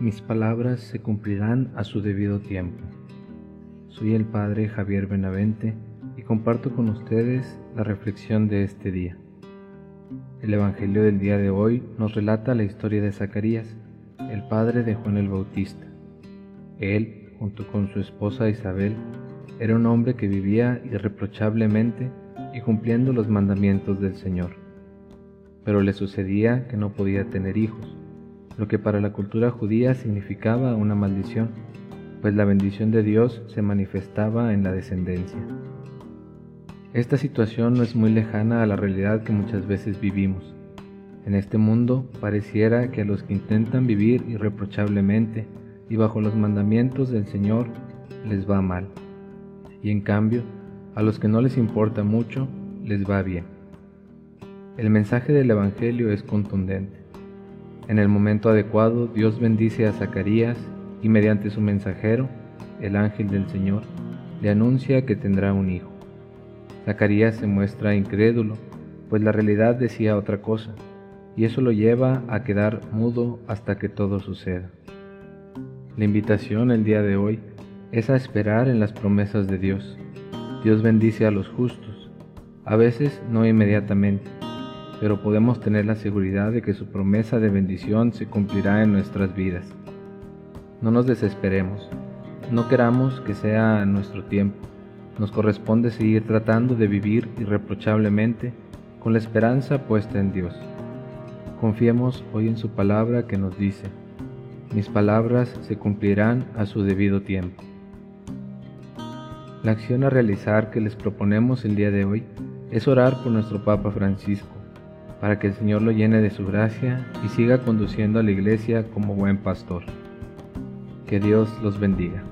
mis palabras se cumplirán a su debido tiempo. Soy el Padre Javier Benavente y comparto con ustedes la reflexión de este día. El Evangelio del día de hoy nos relata la historia de Zacarías, el padre de Juan el Bautista. Él, junto con su esposa Isabel, era un hombre que vivía irreprochablemente y cumpliendo los mandamientos del Señor. Pero le sucedía que no podía tener hijos lo que para la cultura judía significaba una maldición, pues la bendición de Dios se manifestaba en la descendencia. Esta situación no es muy lejana a la realidad que muchas veces vivimos. En este mundo pareciera que a los que intentan vivir irreprochablemente y bajo los mandamientos del Señor les va mal, y en cambio a los que no les importa mucho les va bien. El mensaje del Evangelio es contundente. En el momento adecuado, Dios bendice a Zacarías y mediante su mensajero, el ángel del Señor, le anuncia que tendrá un hijo. Zacarías se muestra incrédulo, pues la realidad decía otra cosa, y eso lo lleva a quedar mudo hasta que todo suceda. La invitación el día de hoy es a esperar en las promesas de Dios. Dios bendice a los justos, a veces no inmediatamente, pero podemos tener la seguridad de que su promesa de bendición se cumplirá en nuestras vidas. No nos desesperemos, no queramos que sea nuestro tiempo, nos corresponde seguir tratando de vivir irreprochablemente con la esperanza puesta en Dios. Confiemos hoy en su palabra que nos dice, mis palabras se cumplirán a su debido tiempo. La acción a realizar que les proponemos el día de hoy es orar por nuestro Papa Francisco para que el Señor lo llene de su gracia y siga conduciendo a la iglesia como buen pastor. Que Dios los bendiga.